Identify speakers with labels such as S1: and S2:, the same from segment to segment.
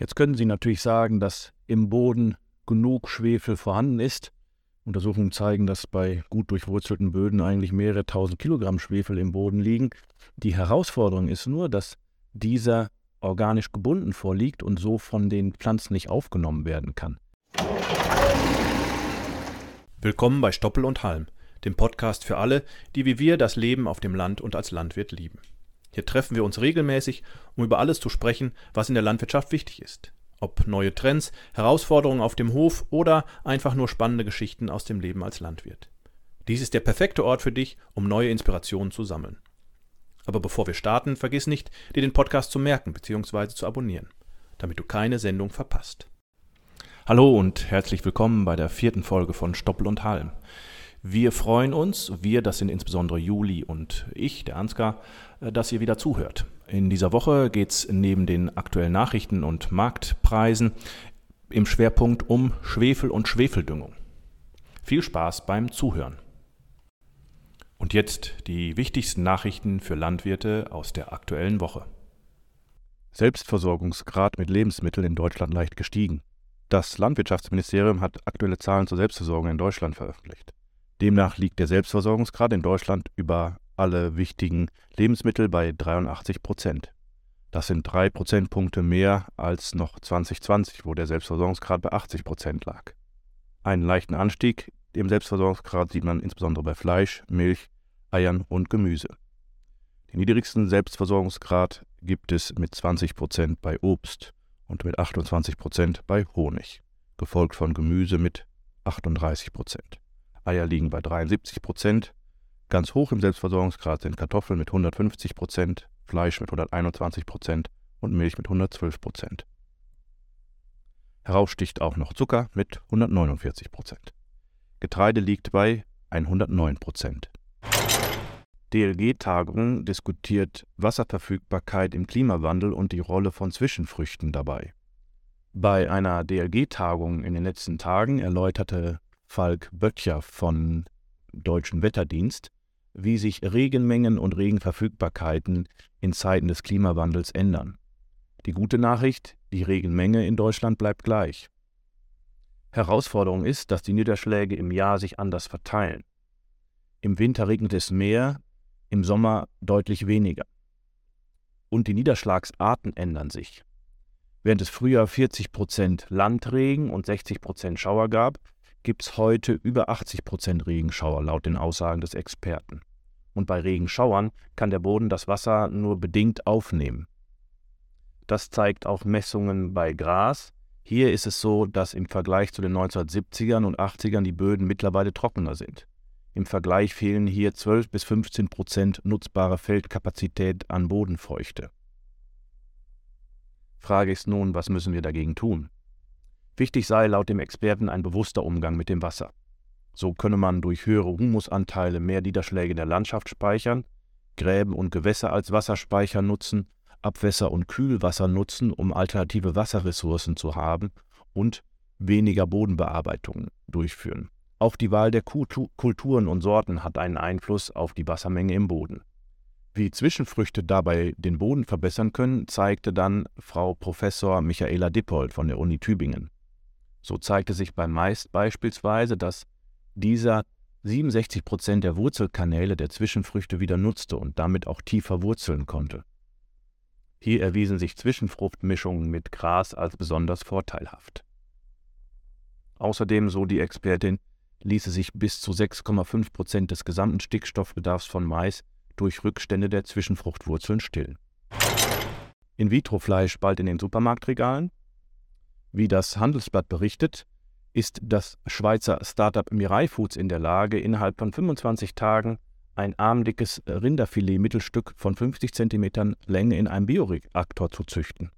S1: Jetzt können Sie natürlich sagen, dass im Boden genug Schwefel vorhanden ist. Untersuchungen zeigen, dass bei gut durchwurzelten Böden eigentlich mehrere tausend Kilogramm Schwefel im Boden liegen. Die Herausforderung ist nur, dass dieser organisch gebunden vorliegt und so von den Pflanzen nicht aufgenommen werden kann.
S2: Willkommen bei Stoppel und Halm, dem Podcast für alle, die wie wir das Leben auf dem Land und als Landwirt lieben. Hier treffen wir uns regelmäßig, um über alles zu sprechen, was in der Landwirtschaft wichtig ist. Ob neue Trends, Herausforderungen auf dem Hof oder einfach nur spannende Geschichten aus dem Leben als Landwirt. Dies ist der perfekte Ort für dich, um neue Inspirationen zu sammeln. Aber bevor wir starten, vergiss nicht, dir den Podcast zu merken bzw. zu abonnieren, damit du keine Sendung verpasst.
S1: Hallo und herzlich willkommen bei der vierten Folge von Stoppel und Halm. Wir freuen uns, wir, das sind insbesondere Juli und ich, der Ansgar, äh, dass ihr wieder zuhört. In dieser Woche geht es neben den aktuellen Nachrichten und Marktpreisen im Schwerpunkt um Schwefel und Schwefeldüngung. Viel Spaß beim Zuhören. Und jetzt die wichtigsten Nachrichten für Landwirte aus der aktuellen Woche. Selbstversorgungsgrad mit Lebensmitteln in Deutschland leicht gestiegen. Das Landwirtschaftsministerium hat aktuelle Zahlen zur Selbstversorgung in Deutschland veröffentlicht. Demnach liegt der Selbstversorgungsgrad in Deutschland über alle wichtigen Lebensmittel bei 83 Prozent. Das sind drei Prozentpunkte mehr als noch 2020, wo der Selbstversorgungsgrad bei 80 Prozent lag. Einen leichten Anstieg im Selbstversorgungsgrad sieht man insbesondere bei Fleisch, Milch, Eiern und Gemüse. Den niedrigsten Selbstversorgungsgrad gibt es mit 20 Prozent bei Obst und mit 28 Prozent bei Honig, gefolgt von Gemüse mit 38 Prozent. Eier liegen bei 73 Prozent. Ganz hoch im Selbstversorgungsgrad sind Kartoffeln mit 150 Prozent, Fleisch mit 121 Prozent und Milch mit 112 Prozent. Heraussticht auch noch Zucker mit 149 Prozent. Getreide liegt bei 109 Prozent. DLG-Tagung diskutiert Wasserverfügbarkeit im Klimawandel und die Rolle von Zwischenfrüchten dabei. Bei einer DLG-Tagung in den letzten Tagen erläuterte Falk Böttcher von Deutschen Wetterdienst, wie sich Regenmengen und Regenverfügbarkeiten in Zeiten des Klimawandels ändern. Die gute Nachricht, die Regenmenge in Deutschland bleibt gleich. Herausforderung ist, dass die Niederschläge im Jahr sich anders verteilen. Im Winter regnet es mehr, im Sommer deutlich weniger. Und die Niederschlagsarten ändern sich. Während es früher 40 Prozent Landregen und 60 Prozent Schauer gab, gibt es heute über 80 Prozent Regenschauer laut den Aussagen des Experten. Und bei Regenschauern kann der Boden das Wasser nur bedingt aufnehmen. Das zeigt auch Messungen bei Gras. Hier ist es so, dass im Vergleich zu den 1970ern und 80ern die Böden mittlerweile trockener sind. Im Vergleich fehlen hier 12 bis 15 Prozent nutzbare Feldkapazität an Bodenfeuchte. Frage ist nun, was müssen wir dagegen tun? Wichtig sei laut dem Experten ein bewusster Umgang mit dem Wasser. So könne man durch höhere Humusanteile mehr Niederschläge in der Landschaft speichern, Gräben und Gewässer als Wasserspeicher nutzen, Abwässer und Kühlwasser nutzen, um alternative Wasserressourcen zu haben und weniger Bodenbearbeitung durchführen. Auch die Wahl der Kulturen und Sorten hat einen Einfluss auf die Wassermenge im Boden. Wie Zwischenfrüchte dabei den Boden verbessern können, zeigte dann Frau Professor Michaela Dippold von der Uni Tübingen. So zeigte sich beim Mais beispielsweise, dass dieser 67 Prozent der Wurzelkanäle der Zwischenfrüchte wieder nutzte und damit auch tiefer wurzeln konnte. Hier erwiesen sich Zwischenfruchtmischungen mit Gras als besonders vorteilhaft. Außerdem, so die Expertin, ließe sich bis zu 6,5 Prozent des gesamten Stickstoffbedarfs von Mais durch Rückstände der Zwischenfruchtwurzeln stillen. In-vitro-Fleisch bald in den Supermarktregalen, wie das Handelsblatt berichtet, ist das Schweizer Startup Mirai Foods in der Lage, innerhalb von 25 Tagen ein armdickes Rinderfilet-Mittelstück von 50 cm Länge in einem Bioreaktor zu züchten.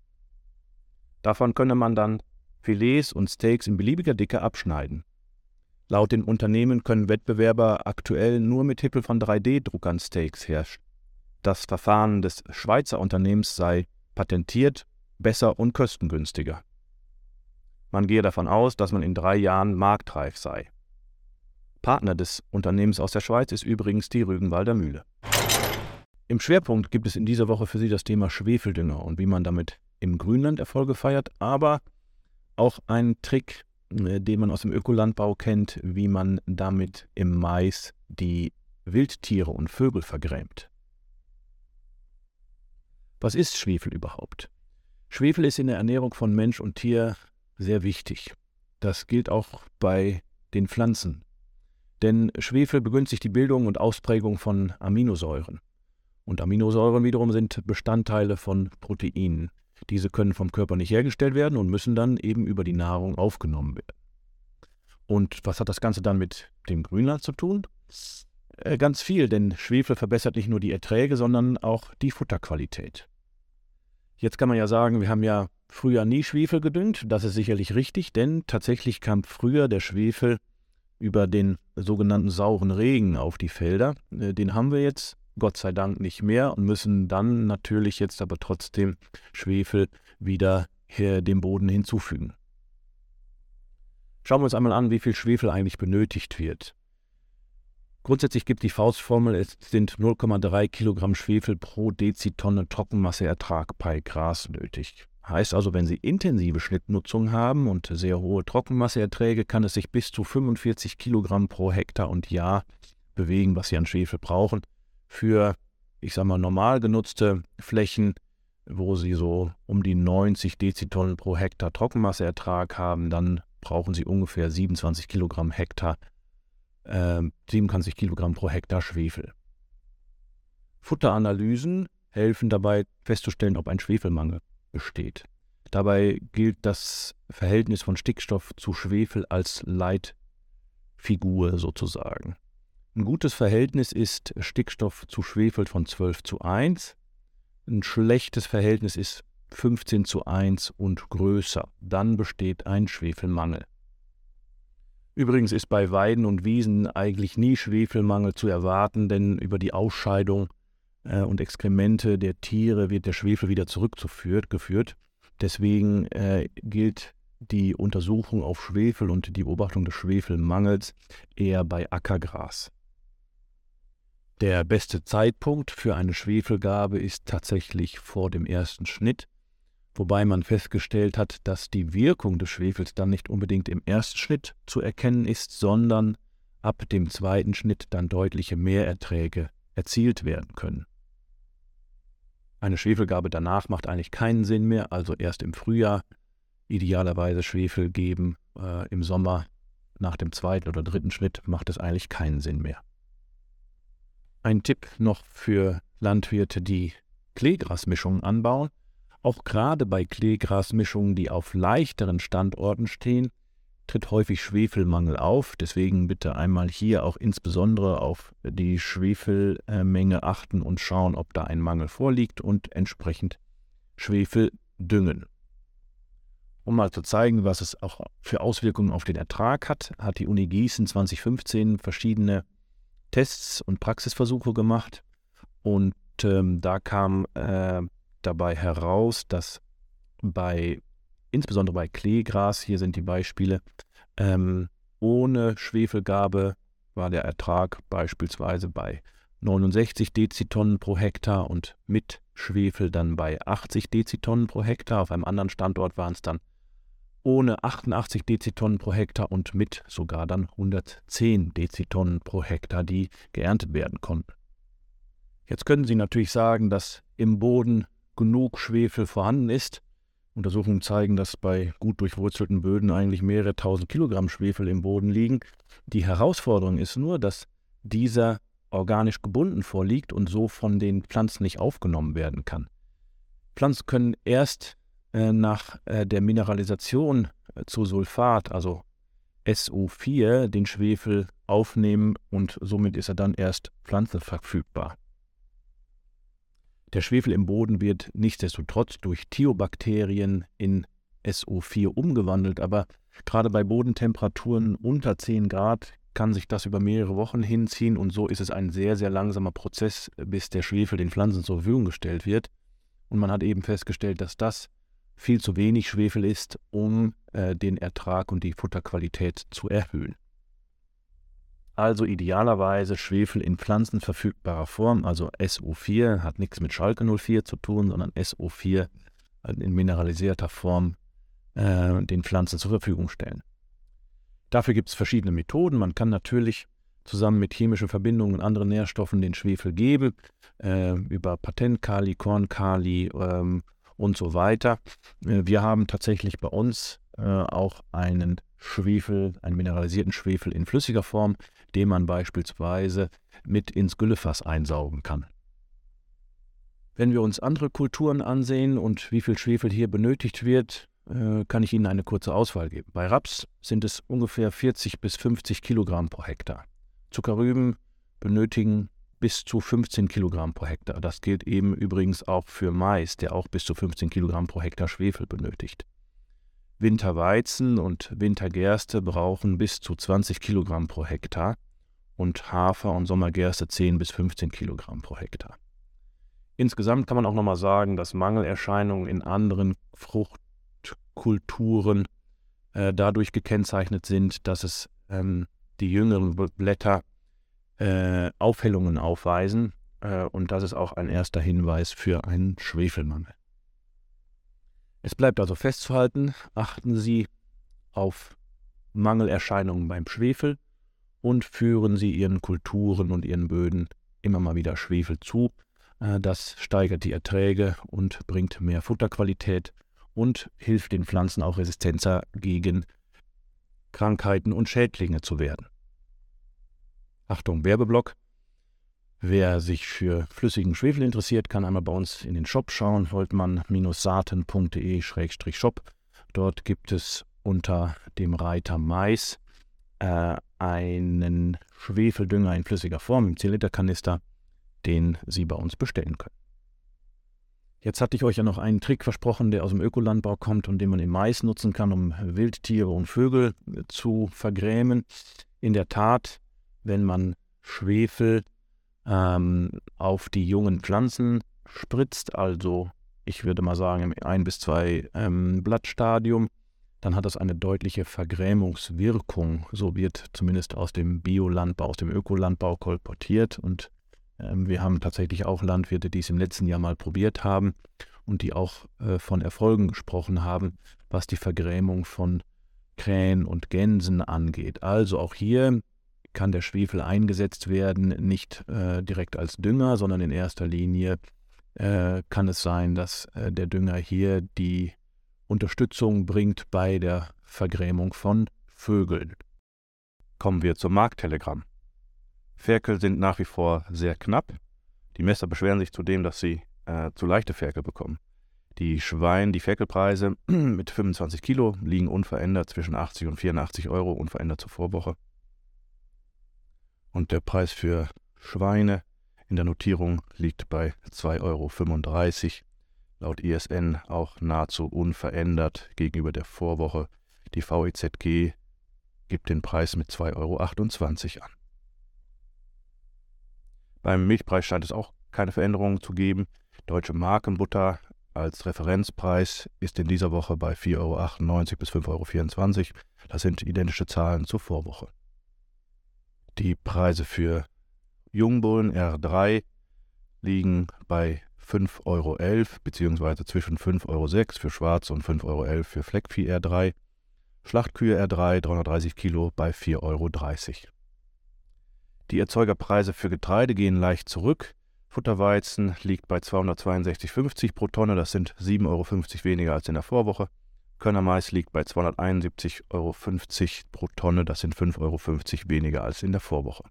S1: Davon könne man dann Filets und Steaks in beliebiger Dicke abschneiden. Laut den Unternehmen können Wettbewerber aktuell nur mit Hilfe von 3D-Druckern Steaks herstellen. Das Verfahren des Schweizer Unternehmens sei patentiert, besser und kostengünstiger. Man gehe davon aus, dass man in drei Jahren marktreif sei. Partner des Unternehmens aus der Schweiz ist übrigens die Rügenwalder Mühle. Im Schwerpunkt gibt es in dieser Woche für Sie das Thema Schwefeldünger und wie man damit im Grünland Erfolge feiert, aber auch ein Trick, äh, den man aus dem Ökolandbau kennt, wie man damit im Mais die Wildtiere und Vögel vergrämt. Was ist Schwefel überhaupt? Schwefel ist in der Ernährung von Mensch und Tier sehr wichtig. Das gilt auch bei den Pflanzen. Denn Schwefel begünstigt die Bildung und Ausprägung von Aminosäuren. Und Aminosäuren wiederum sind Bestandteile von Proteinen. Diese können vom Körper nicht hergestellt werden und müssen dann eben über die Nahrung aufgenommen werden. Und was hat das Ganze dann mit dem Grünland zu tun? Äh, ganz viel, denn Schwefel verbessert nicht nur die Erträge, sondern auch die Futterqualität. Jetzt kann man ja sagen, wir haben ja früher nie Schwefel gedüngt. Das ist sicherlich richtig, denn tatsächlich kam früher der Schwefel über den sogenannten sauren Regen auf die Felder. Äh, den haben wir jetzt Gott sei Dank nicht mehr und müssen dann natürlich jetzt aber trotzdem Schwefel wieder dem Boden hinzufügen. Schauen wir uns einmal an, wie viel Schwefel eigentlich benötigt wird. Grundsätzlich gibt die Faustformel, es sind 0,3 Kilogramm Schwefel pro Dezitonne Trockenmasseertrag bei Gras nötig. Heißt also, wenn Sie intensive Schnittnutzung haben und sehr hohe Trockenmasseerträge, kann es sich bis zu 45 Kilogramm pro Hektar und Jahr bewegen, was Sie an Schwefel brauchen für, ich sag mal, normal genutzte Flächen, wo sie so um die 90 Dezitonnen pro Hektar Trockenmasseertrag haben, dann brauchen sie ungefähr 27 Kilogramm Hektar, äh, 27 Kilogramm pro Hektar Schwefel. Futteranalysen helfen dabei festzustellen, ob ein Schwefelmangel besteht. Dabei gilt das Verhältnis von Stickstoff zu Schwefel als Leitfigur sozusagen. Ein gutes Verhältnis ist Stickstoff zu Schwefel von 12 zu 1. Ein schlechtes Verhältnis ist 15 zu 1 und größer. Dann besteht ein Schwefelmangel. Übrigens ist bei Weiden und Wiesen eigentlich nie Schwefelmangel zu erwarten, denn über die Ausscheidung äh, und Exkremente der Tiere wird der Schwefel wieder zurückgeführt. Deswegen äh, gilt die Untersuchung auf Schwefel und die Beobachtung des Schwefelmangels eher bei Ackergras. Der beste Zeitpunkt für eine Schwefelgabe ist tatsächlich vor dem ersten Schnitt, wobei man festgestellt hat, dass die Wirkung des Schwefels dann nicht unbedingt im ersten Schnitt zu erkennen ist, sondern ab dem zweiten Schnitt dann deutliche Mehrerträge erzielt werden können. Eine Schwefelgabe danach macht eigentlich keinen Sinn mehr, also erst im Frühjahr idealerweise Schwefel geben, äh, im Sommer nach dem zweiten oder dritten Schnitt macht es eigentlich keinen Sinn mehr. Ein Tipp noch für Landwirte, die Kleegrasmischungen anbauen. Auch gerade bei Kleegrasmischungen, die auf leichteren Standorten stehen, tritt häufig Schwefelmangel auf. Deswegen bitte einmal hier auch insbesondere auf die Schwefelmenge achten und schauen, ob da ein Mangel vorliegt und entsprechend Schwefel düngen. Um mal zu zeigen, was es auch für Auswirkungen auf den Ertrag hat, hat die Uni Gießen 2015 verschiedene Tests und Praxisversuche gemacht und ähm, da kam äh, dabei heraus, dass bei, insbesondere bei Kleegras, hier sind die Beispiele, ähm, ohne Schwefelgabe war der Ertrag beispielsweise bei 69 Dezitonnen pro Hektar und mit Schwefel dann bei 80 Dezitonnen pro Hektar. Auf einem anderen Standort waren es dann ohne 88 Dezitonnen pro Hektar und mit sogar dann 110 Dezitonnen pro Hektar, die geerntet werden konnten. Jetzt können Sie natürlich sagen, dass im Boden genug Schwefel vorhanden ist. Untersuchungen zeigen, dass bei gut durchwurzelten Böden eigentlich mehrere tausend Kilogramm Schwefel im Boden liegen. Die Herausforderung ist nur, dass dieser organisch gebunden vorliegt und so von den Pflanzen nicht aufgenommen werden kann. Pflanzen können erst äh, nach äh, der Mineralisation äh, zu Sulfat, also SO4, den Schwefel aufnehmen und somit ist er dann erst pflanzenverfügbar. Der Schwefel im Boden wird nichtsdestotrotz durch Thiobakterien in SO4 umgewandelt, aber gerade bei Bodentemperaturen unter 10 Grad kann sich das über mehrere Wochen hinziehen und so ist es ein sehr, sehr langsamer Prozess, bis der Schwefel den Pflanzen zur Verfügung gestellt wird. Und man hat eben festgestellt, dass das viel zu wenig Schwefel ist, um äh, den Ertrag und die Futterqualität zu erhöhen. Also idealerweise Schwefel in pflanzenverfügbarer Form, also SO4, hat nichts mit Schalke 04 zu tun, sondern SO4 in mineralisierter Form äh, den Pflanzen zur Verfügung stellen. Dafür gibt es verschiedene Methoden. Man kann natürlich zusammen mit chemischen Verbindungen und anderen Nährstoffen den Schwefel geben, äh, über Patentkali, Kornkali ähm, und so weiter. Äh, wir haben tatsächlich bei uns äh, auch einen Schwefel, einen mineralisierten Schwefel in flüssiger Form, den man beispielsweise mit ins Güllefass einsaugen kann. Wenn wir uns andere Kulturen ansehen und wie viel Schwefel hier benötigt wird, äh, kann ich Ihnen eine kurze Auswahl geben. Bei Raps sind es ungefähr 40 bis 50 Kilogramm pro Hektar. Zuckerrüben benötigen bis zu 15 Kilogramm pro Hektar. Das gilt eben übrigens auch für Mais, der auch bis zu 15 Kilogramm pro Hektar Schwefel benötigt. Winterweizen und Wintergerste brauchen bis zu 20 Kilogramm pro Hektar und Hafer und Sommergerste 10 bis 15 Kilogramm pro Hektar. Insgesamt kann man auch nochmal sagen, dass Mangelerscheinungen in anderen Fruchtkulturen äh, dadurch gekennzeichnet sind, dass es ähm, die jüngeren Blätter äh, Aufhellungen aufweisen äh, und das ist auch ein erster Hinweis für einen Schwefelmangel. Es bleibt also festzuhalten, achten Sie auf Mangelerscheinungen beim Schwefel und führen Sie Ihren Kulturen und Ihren Böden immer mal wieder Schwefel zu. Äh, das steigert die Erträge und bringt mehr Futterqualität und hilft den Pflanzen auch resistenter gegen Krankheiten und Schädlinge zu werden. Achtung, Werbeblock. Wer sich für flüssigen Schwefel interessiert, kann einmal bei uns in den Shop schauen, holtmann-saaten.de-shop. Dort gibt es unter dem Reiter Mais äh, einen Schwefeldünger in flüssiger Form im 10-Liter-Kanister, den Sie bei uns bestellen können. Jetzt hatte ich euch ja noch einen Trick versprochen, der aus dem Ökolandbau kommt und den man im Mais nutzen kann, um Wildtiere und Vögel zu vergrämen. In der Tat wenn man Schwefel ähm, auf die jungen Pflanzen spritzt, also ich würde mal sagen im ein bis zwei ähm, Blattstadium, dann hat das eine deutliche Vergrämungswirkung. So wird zumindest aus dem Biolandbau, aus dem Ökolandbau kolportiert. Und ähm, wir haben tatsächlich auch Landwirte, die es im letzten Jahr mal probiert haben und die auch äh, von Erfolgen gesprochen haben, was die Vergrämung von Krähen und Gänsen angeht. Also auch hier kann der Schwefel eingesetzt werden, nicht äh, direkt als Dünger, sondern in erster Linie äh, kann es sein, dass äh, der Dünger hier die Unterstützung bringt bei der Vergrämung von Vögeln.
S2: Kommen wir zum Markttelegramm. Ferkel sind nach wie vor sehr knapp. Die Messer beschweren sich zudem, dass sie äh, zu leichte Ferkel bekommen. Die Schwein, die Ferkelpreise mit 25 Kilo liegen unverändert zwischen 80 und 84 Euro, unverändert zur Vorwoche und der Preis für Schweine in der Notierung liegt bei 2,35 Euro. Laut ISN auch nahezu unverändert gegenüber der Vorwoche. Die VEZG gibt den Preis mit 2,28 Euro an. Beim Milchpreis scheint es auch keine Veränderungen zu geben. Deutsche Markenbutter als Referenzpreis ist in dieser Woche bei 4,98 Euro bis 5,24 Euro. Das sind identische Zahlen zur Vorwoche. Die Preise für Jungbullen R3 liegen bei 5,11 Euro bzw. zwischen 5,06 Euro für Schwarz und 5,11 Euro für Fleckvieh R3. Schlachtkühe R3 330 Kilo bei 4,30 Euro. Die Erzeugerpreise für Getreide gehen leicht zurück. Futterweizen liegt bei 262,50 pro Tonne, das sind 7,50 Euro weniger als in der Vorwoche. Körnermais liegt bei 271,50 Euro pro Tonne, das sind 5,50 Euro weniger als in der Vorwoche.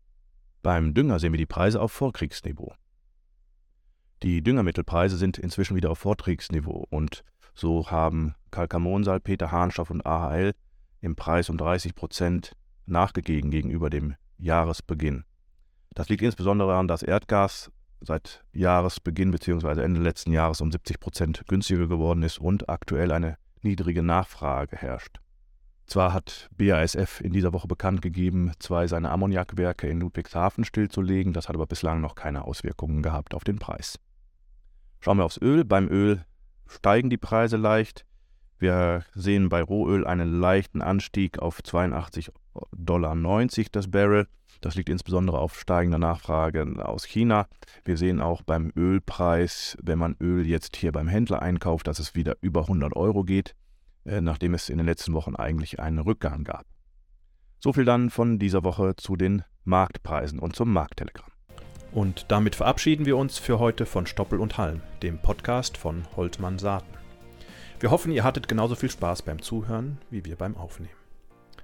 S2: Beim Dünger sehen wir die Preise auf Vorkriegsniveau. Die Düngermittelpreise sind inzwischen wieder auf Vorkriegsniveau und so haben Kalkamonsalpeter, Harnstoff und AHL im Preis um 30 Prozent nachgegeben gegenüber dem Jahresbeginn. Das liegt insbesondere daran, dass Erdgas seit Jahresbeginn bzw. Ende letzten Jahres um 70 Prozent günstiger geworden ist und aktuell eine niedrige Nachfrage herrscht. Zwar hat BASF in dieser Woche bekannt gegeben, zwei seiner Ammoniakwerke in Ludwigshafen stillzulegen, das hat aber bislang noch keine Auswirkungen gehabt auf den Preis. Schauen wir aufs Öl. Beim Öl steigen die Preise leicht. Wir sehen bei Rohöl einen leichten Anstieg auf 82,90 Dollar das Barrel.
S1: Das liegt insbesondere auf steigender Nachfrage aus China. Wir sehen auch beim Ölpreis, wenn man Öl jetzt hier beim Händler einkauft, dass es wieder über 100 Euro geht, äh, nachdem es in den letzten Wochen eigentlich einen Rückgang gab. So viel dann von dieser Woche zu den Marktpreisen und zum Markttelegramm.
S2: Und damit verabschieden wir uns für heute von Stoppel und Halm, dem Podcast von Holtmann Saaten. Wir hoffen, ihr hattet genauso viel Spaß beim Zuhören wie wir beim Aufnehmen.